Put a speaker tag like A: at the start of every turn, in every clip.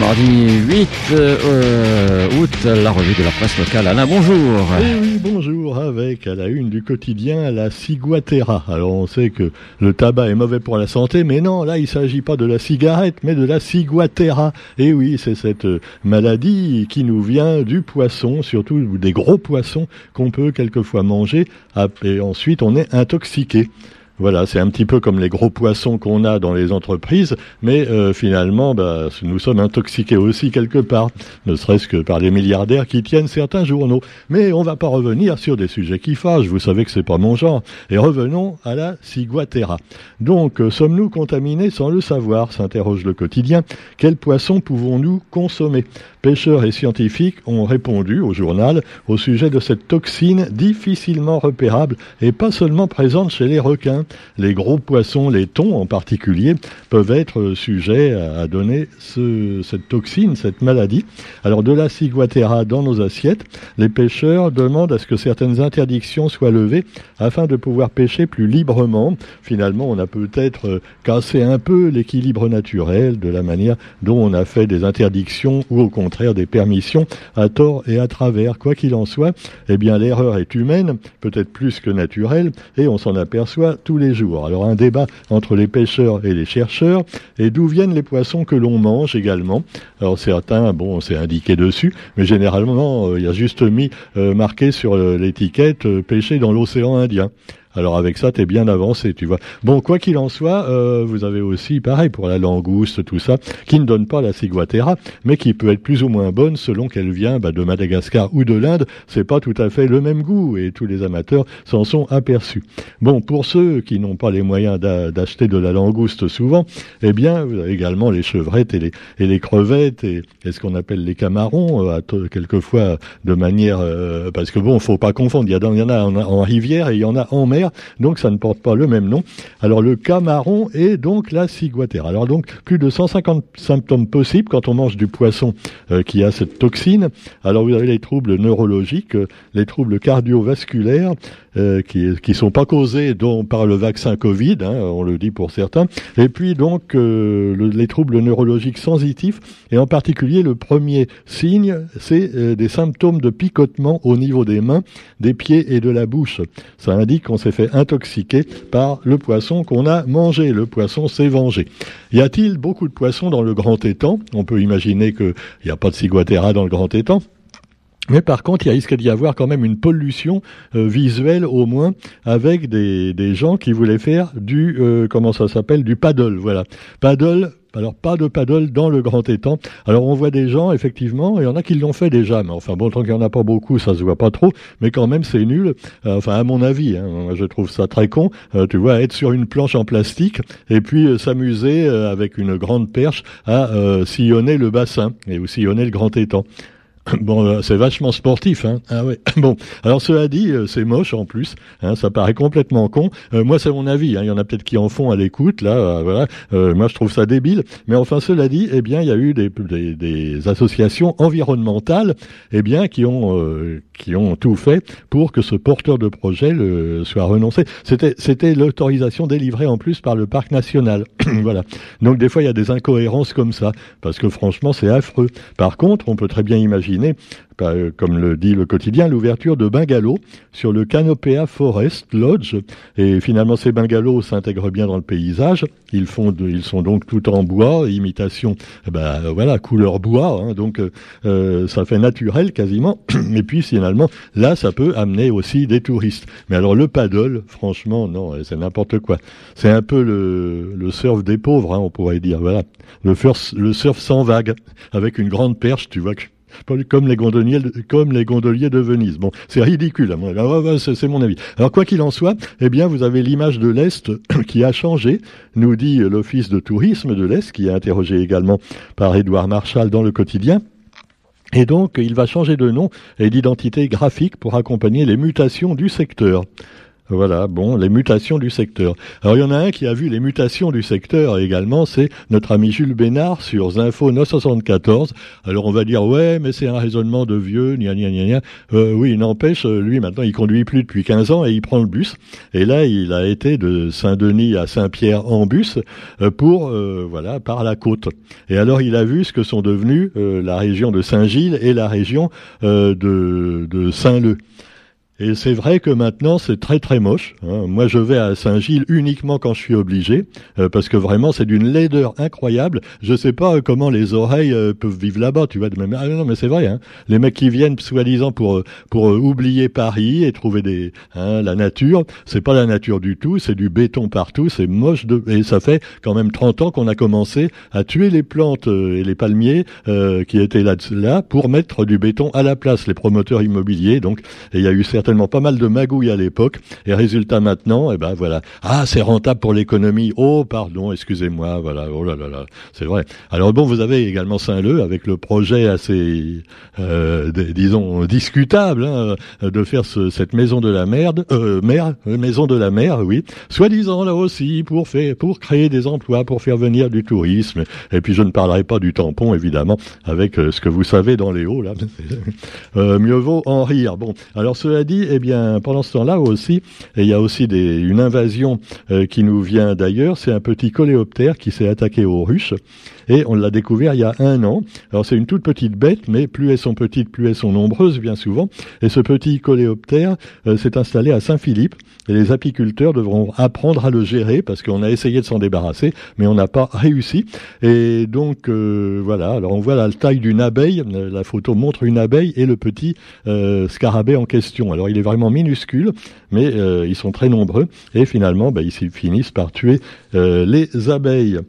A: mardi 8 euh, août, la revue de la presse locale. Alain, bonjour.
B: Eh oui, bonjour, avec à la une du quotidien la ciguatera. Alors on sait que le tabac est mauvais pour la santé, mais non, là il s'agit pas de la cigarette, mais de la ciguatera. Et oui, c'est cette maladie qui nous vient du poisson, surtout des gros poissons qu'on peut quelquefois manger, et ensuite on est intoxiqué. Voilà, c'est un petit peu comme les gros poissons qu'on a dans les entreprises, mais euh, finalement, bah, nous sommes intoxiqués aussi quelque part, ne serait-ce que par les milliardaires qui tiennent certains journaux. Mais on ne va pas revenir sur des sujets qui fâchent, vous savez que c'est pas mon genre. Et revenons à la ciguatera. Donc, euh, sommes-nous contaminés sans le savoir s'interroge le quotidien. Quels poissons pouvons-nous consommer? Pêcheurs et scientifiques ont répondu au journal au sujet de cette toxine difficilement repérable et pas seulement présente chez les requins. Les gros poissons, les thons en particulier, peuvent être sujets à donner cette toxine, cette maladie. Alors de la ciguatera dans nos assiettes, les pêcheurs demandent à ce que certaines interdictions soient levées afin de pouvoir pêcher plus librement. Finalement, on a peut-être cassé un peu l'équilibre naturel de la manière dont on a fait des interdictions ou au contraire contraire des permissions à tort et à travers. Quoi qu'il en soit, eh bien l'erreur est humaine, peut-être plus que naturelle, et on s'en aperçoit tous les. Alors un débat entre les pêcheurs et les chercheurs, et d'où viennent les poissons que l'on mange également. Alors certains, bon, c'est indiqué dessus, mais généralement, euh, il y a juste mis euh, marqué sur euh, l'étiquette pêché dans l'océan Indien. Alors avec ça, tu es bien avancé, tu vois. Bon, quoi qu'il en soit, euh, vous avez aussi, pareil, pour la langouste, tout ça, qui ne donne pas la ciguatera, mais qui peut être plus ou moins bonne selon qu'elle vient bah, de Madagascar ou de l'Inde. C'est pas tout à fait le même goût et tous les amateurs s'en sont aperçus. Bon, pour ceux qui n'ont pas les moyens d'acheter de la langouste souvent, eh bien, vous avez également les chevrettes et les, et les crevettes et, ce qu'on appelle les camarons, euh, quelquefois de manière... Euh, parce que bon, faut pas confondre, il y en a en rivière et il y en a en mer donc ça ne porte pas le même nom. Alors le camaron est donc la ciguatera. Alors donc plus de 150 symptômes possibles quand on mange du poisson euh, qui a cette toxine. Alors vous avez les troubles neurologiques, euh, les troubles cardiovasculaires, euh, qui qui sont pas causés donc par le vaccin Covid, hein, on le dit pour certains, et puis donc euh, les troubles neurologiques sensitifs, et en particulier le premier signe, c'est euh, des symptômes de picotement au niveau des mains, des pieds et de la bouche. Ça indique qu'on s'est fait intoxiquer par le poisson qu'on a mangé. Le poisson s'est vengé. Y a-t-il beaucoup de poissons dans le grand étang? On peut imaginer qu'il n'y a pas de ciguatera dans le grand étang. Mais par contre, il risque d'y avoir quand même une pollution euh, visuelle au moins avec des, des, gens qui voulaient faire du euh, comment ça s'appelle du paddle. Voilà, paddle. Alors pas de paddle dans le grand étang. Alors on voit des gens effectivement, il y en a qui l'ont fait déjà, mais enfin bon tant qu'il y en a pas beaucoup, ça se voit pas trop. Mais quand même c'est nul. Euh, enfin à mon avis, hein, je trouve ça très con. tu vois être sur une planche en plastique et puis s'amuser avec une grande perche à sillonner le bassin et ou sillonner le grand étang. Bon, euh, c'est vachement sportif, hein. Ah ouais. Bon, alors cela dit, euh, c'est moche en plus. Hein, ça paraît complètement con. Euh, moi, c'est mon avis. Hein. Il y en a peut-être qui en font à l'écoute, là. voilà. moi, je trouve ça débile. Mais enfin, cela dit, eh bien, il y a eu des, des, des associations environnementales, eh bien, qui ont qui ont tout fait pour que ce porteur de projet le, soit renoncé. C'était c'était l'autorisation délivrée en plus par le parc national. voilà. Donc des fois, il y a des incohérences comme ça, parce que franchement, c'est affreux. Par contre, on peut très bien imaginer euh, comme le dit le quotidien, l'ouverture de bungalows sur le Canopea Forest Lodge. Et finalement, ces bungalows s'intègrent bien dans le paysage. Ils, sont donc tout en bois, imitation, eh ben, voilà, couleur bois. Hein. donc, euh, euh, ça fait naturel quasiment. Et puis, finalement, là, ça peut amener aussi des touristes. Mais alors, le paddle, franchement, non, c'est n'importe quoi. C'est un peu le, surf des pauvres, hein, on pourrait dire. Voilà, le, le surf sans vague, avec une grande perche, tu vois que comme les gondoliers, de Venise. Bon, c'est ridicule, c'est mon avis. Alors quoi qu'il en soit, eh bien, vous avez l'image de l'Est qui a changé, nous dit l'Office de tourisme de l'Est, qui est interrogé également par Édouard Marchal dans le quotidien. Et donc, il va changer de nom et d'identité graphique pour accompagner les mutations du secteur. Voilà, bon, les mutations du secteur. Alors il y en a un qui a vu les mutations du secteur également, c'est notre ami Jules Bénard sur Zinfo 974. Alors on va dire ouais, mais c'est un raisonnement de vieux, gna gna gna gna. Euh, oui, n'empêche, lui maintenant il conduit plus depuis 15 ans et il prend le bus. Et là il a été de Saint-Denis à Saint-Pierre en bus euh, pour euh, voilà par la côte. Et alors il a vu ce que sont devenus euh, la région de Saint-Gilles et la région de, de Saint-Leu. Et c'est vrai que maintenant c'est très très moche. Hein. Moi je vais à Saint-Gilles uniquement quand je suis obligé, euh, parce que vraiment c'est d'une laideur incroyable. Je sais pas euh, comment les oreilles euh, peuvent vivre là-bas, tu vois. Même... Ah non mais c'est vrai. Hein. Les mecs qui viennent soi-disant pour pour oublier Paris et trouver des hein, la nature, c'est pas la nature du tout, c'est du béton partout, c'est moche de et ça fait quand même 30 ans qu'on a commencé à tuer les plantes et les palmiers qui étaient là, là pour mettre du béton à la place. Les promoteurs immobiliers donc il y a eu certains pas mal de magouilles à l'époque. Et résultat maintenant, eh ben voilà. Ah, c'est rentable pour l'économie. Oh, pardon, excusez-moi. Voilà. Oh là là là. C'est vrai. Alors bon, vous avez également Saint-Leu avec le projet assez, euh, disons, discutable hein, de faire cette maison de la merde, euh, mer, euh, maison de la mer, oui. Soi-disant là aussi pour faire, pour créer des emplois, pour faire venir du tourisme. Et puis je ne parlerai pas du tampon évidemment avec euh, ce que vous savez dans les hauts là. Euh, mieux vaut en rire. Bon, alors cela dit eh bien, pendant ce temps-là aussi, il y a aussi une invasion euh, qui nous vient d'ailleurs. C'est un petit coléoptère qui s'est attaqué aux Russes et on l'a découvert il y a un an. Alors c'est une toute petite bête, mais plus elles sont petites, plus elles sont nombreuses, bien souvent. Et ce petit coléoptère euh, s'est installé à Saint-Philippe et les apiculteurs devront apprendre à le gérer parce qu'on a essayé de s'en débarrasser, mais on n'a pas réussi. Et donc euh, voilà. Alors on voit la taille d'une abeille. La photo montre une abeille et le petit scarabée en question. Alors il est vraiment minuscule, mais euh, ils sont très nombreux, et finalement, bah, ils finissent par tuer euh, les abeilles.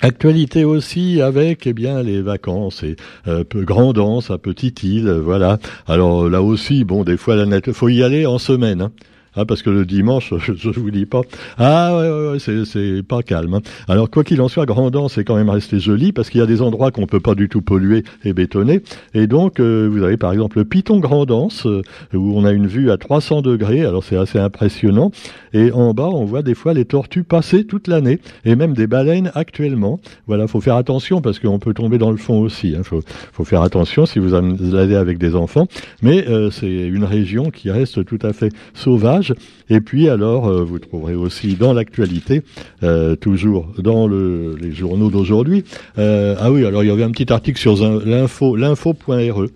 B: Actualité aussi avec eh bien les vacances et euh, Grandance à Petite Île, voilà. Alors là aussi, bon, des fois la net, faut y aller en semaine. Hein. Ah, parce que le dimanche, je, ne vous dis pas. Ah, ouais, ouais, ouais c'est pas calme. Hein. Alors, quoi qu'il en soit, Grandant, c'est quand même resté joli parce qu'il y a des endroits qu'on peut pas du tout polluer et bétonner. Et donc, euh, vous avez par exemple le Piton Grandance, euh, où on a une vue à 300 degrés. Alors, c'est assez impressionnant. Et en bas, on voit des fois les tortues passer toute l'année et même des baleines actuellement. Voilà, faut faire attention parce qu'on peut tomber dans le fond aussi. Hein. Faut, faut faire attention si vous allez avec des enfants. Mais euh, c'est une région qui reste tout à fait sauvage et puis alors, euh, vous trouverez aussi dans l'actualité, euh, toujours dans le, les journaux d'aujourd'hui. Euh, ah oui, alors il y avait un petit article sur l'info, l'info.re.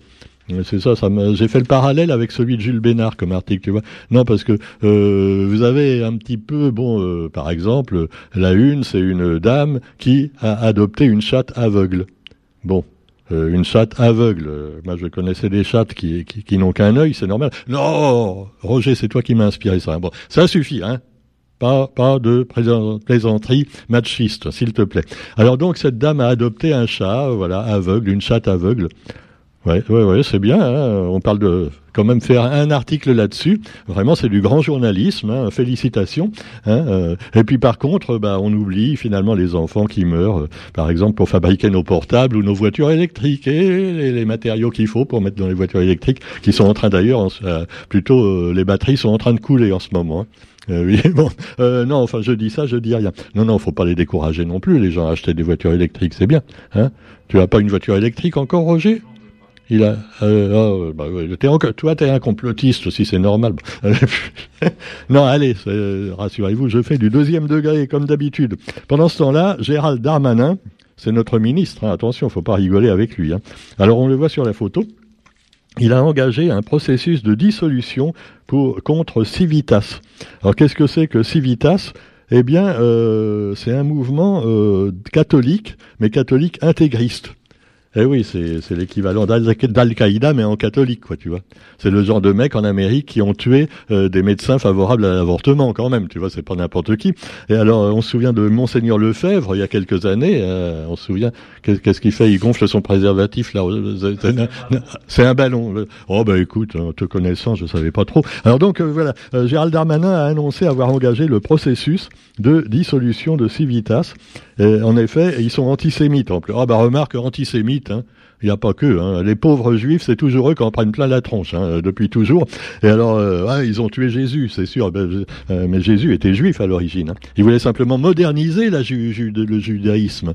B: C'est ça, ça j'ai fait le parallèle avec celui de Jules Bénard comme article, tu vois. Non, parce que vous avez un petit peu, bon, par exemple, la une, c'est une dame qui a adopté une chatte aveugle. Bon, euh, une chatte aveugle. Euh, moi, je connaissais des chattes qui, qui, n'ont qu'un œil, c'est normal. Non, Roger, c'est toi qui m'as inspiré ça. Bon, ça suffit, hein. Pas, pas de plaisanterie machiste, s'il te plaît. Alors donc, cette dame a adopté un chat, voilà, aveugle, une chatte aveugle. Ouais, ouais, ouais, c'est bien. Hein. On parle de quand même faire un article là-dessus. Vraiment, c'est du grand journalisme. Hein. Félicitations. Hein. Euh. Et puis par contre, bah, on oublie finalement les enfants qui meurent, euh, par exemple, pour fabriquer nos portables ou nos voitures électriques et les, matériaux qu'il faut pour mettre dans les voitures électriques, qui sont en train d'ailleurs, euh, plutôt les batteries sont en train de couler en ce moment. oui, bon, non, enfin, je dis ça, je dis rien. Non, non, faut pas les décourager non plus. Les gens achètent des voitures électriques, c'est bien. Hein tu as pas une voiture électrique encore, Roger? Il a, euh, oh, bah, es toi, t'es un complotiste aussi, c'est normal. non, allez, rassurez-vous, je fais du deuxième degré comme d'habitude. Pendant ce temps-là, Gérald Darmanin, c'est notre ministre. Hein, attention, faut pas rigoler avec lui. Hein. Alors on le voit sur la photo. Il a engagé un processus de dissolution pour, contre Civitas. Alors qu'est-ce que c'est que Civitas? Eh bien, euh, c'est un mouvement euh, catholique, mais catholique intégriste. Eh oui, c'est l'équivalent d'Al-Qaïda, mais en catholique, quoi, tu vois. C'est le genre de mecs en Amérique qui ont tué euh, des médecins favorables à l'avortement, quand même, tu vois, c'est pas n'importe qui. Et alors, on se souvient de Monseigneur Lefebvre, il y a quelques années, euh, on se souvient, qu'est-ce qu'il fait? Il gonfle son préservatif, là. C'est un ballon. Oh, bah écoute, en te connaissant, je savais pas trop. Alors donc, euh, voilà, Gérald Darmanin a annoncé avoir engagé le processus de dissolution de Civitas. en effet, ils sont antisémites, en plus. Ah, bah remarque, antisémites, Hein. Il n'y a pas que. Hein. Les pauvres juifs, c'est toujours eux qui en prennent plein la tronche, hein, depuis toujours. Et alors, euh, ils ont tué Jésus, c'est sûr. Ben, euh, mais Jésus était juif à l'origine. Il voulait simplement moderniser le judaïsme.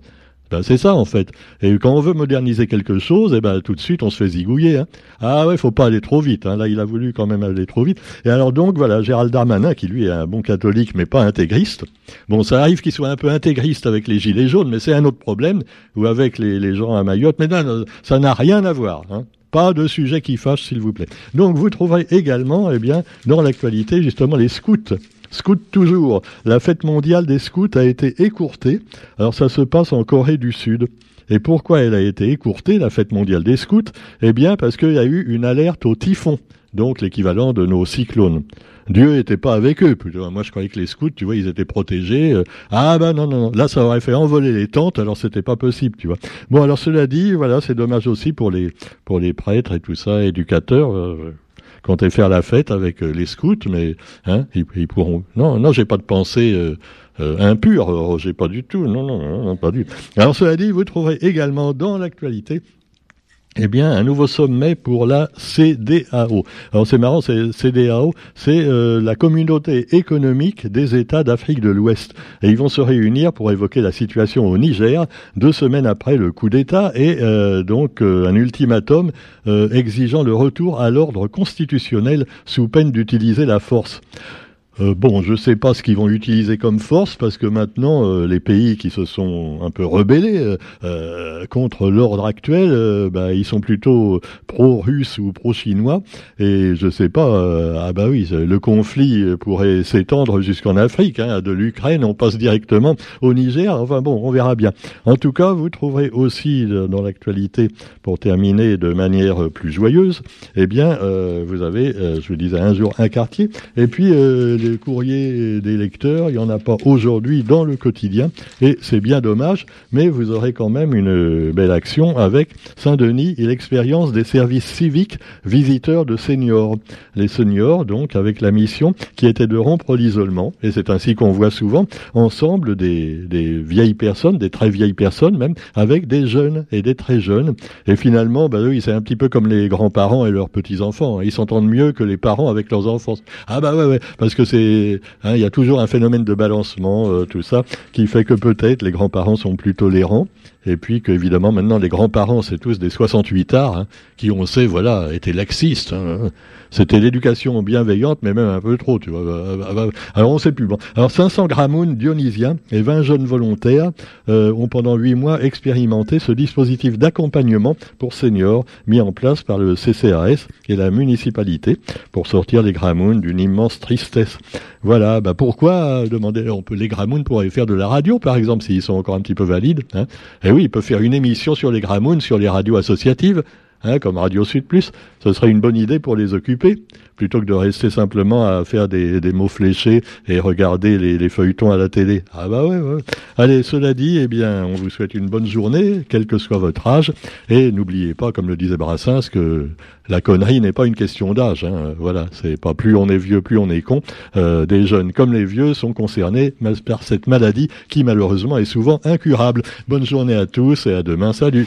B: Ben, c'est ça en fait. Et quand on veut moderniser quelque chose, eh ben tout de suite on se fait zigouiller. Hein. Ah ouais, faut pas aller trop vite. Hein. Là, il a voulu quand même aller trop vite. Et alors donc voilà, Gérald Darmanin, qui lui est un bon catholique mais pas intégriste. Bon, ça arrive qu'il soit un peu intégriste avec les gilets jaunes, mais c'est un autre problème ou avec les, gens à Mayotte. Mais non, ça n'a rien à voir. Hein. Pas de sujet qui fâche, s'il vous plaît. Donc vous trouverez également, eh bien, dans l'actualité justement les scouts Scout toujours. La fête mondiale des scouts a été écourtée. Alors ça se passe en Corée du Sud. Et pourquoi elle a été écourtée, la fête mondiale des scouts? Eh bien parce qu'il y a eu une alerte au typhon, donc l'équivalent de nos cyclones. Dieu n'était pas avec eux. Moi, je croyais que les scouts, tu vois, ils étaient protégés. Ah ben non, non, non. Là, ça aurait fait envoler les tentes, alors c'était pas possible, tu vois. Bon, alors cela dit, voilà, c'est dommage aussi pour les pour les prêtres et tout ça, éducateurs. Euh, comptais faire la fête avec euh, les scouts, mais hein, ils, pourront. Non, non, j'ai pas de pensée euh, euh, pas du tout. Non, non, non, pas du tout. Alors cela dit, vous trouverez également dans l'actualité eh bien, un nouveau sommet pour la CDAO. Alors c'est marrant, c'est CDAO, c'est euh, la communauté économique des États d'Afrique de l'Ouest. Et ils vont se réunir pour évoquer la situation au Niger, deux semaines après le coup d'État, et euh, donc euh, un ultimatum exigeant le retour à l'ordre constitutionnel sous peine d'utiliser la force. Euh, bon, je ne sais pas ce qu'ils vont utiliser comme force parce que maintenant, euh, les pays qui se sont un peu rebellés euh, contre l'ordre actuel, bah, ils sont plutôt pro-russes ou pro-chinois. Et je ne sais pas, ah bah oui, le conflit pourrait s'étendre jusqu'en Afrique. Hein, de l'Ukraine, on passe directement au Niger. Enfin bon, on verra bien. En tout cas, vous trouverez aussi dans l'actualité, pour terminer de manière plus joyeuse, eh bien, vous avez, je vous disais, un jour un quartier, et puis des courriers des lecteurs, il n'y en a pas aujourd'hui dans le quotidien, et c'est bien dommage, mais vous aurez quand même une belle action avec Saint-Denis et l'expérience des services civiques visiteurs de seniors. Les seniors, donc, avec la mission qui était de rompre l'isolement, et c'est ainsi qu'on voit souvent ensemble des, vieilles personnes, des très vieilles personnes même, avec des jeunes et des très jeunes. Et finalement, bah oui, c'est un petit peu comme les grands-parents et leurs petits-enfants. Ils s'entendent mieux que les parents avec leurs enfants. Ah bah ouais, ouais, parce que Hein, il y a toujours un phénomène de balancement, euh, tout ça, qui fait que peut-être les grands-parents sont plus tolérants, et puis qu'évidemment maintenant les grands-parents c'est tous des 68 arts, hein, qui on sait voilà étaient laxistes. Hein. C'était l'éducation bienveillante, mais même un peu trop, tu vois. Euh, euh, alors on sait plus. Bon. Alors 500 grammoun dionysiens et 20 jeunes volontaires ont pendant 8 mois expérimenté ce dispositif d'accompagnement pour seniors mis en place par le CCAS et la municipalité pour sortir les gramounes d'une immense tristesse. Voilà, bah pourquoi demander On peut les Gramounes pourraient faire de la radio, par exemple, s'ils sont encore un petit peu valides. Hein. Et eh oui, ils peuvent faire une émission sur les Gramounes, sur les radios associatives, hein, comme Radio Sud Plus. Ce serait une bonne idée pour les occuper, plutôt que de rester simplement à faire des, mots fléchés et regarder les, feuilletons à la télé. Ah bah ouais, ouais. Allez, cela dit, eh bien, on vous souhaite une bonne journée, quel que soit votre âge, et n'oubliez pas, comme le disait Brassens, que la connerie n'est pas une question d'âge. Hein. Voilà, c'est pas plus on est vieux, plus on est con. Euh, des jeunes comme les vieux sont concernés par cette maladie qui malheureusement est souvent incurable. Bonne journée à tous et à demain. Salut.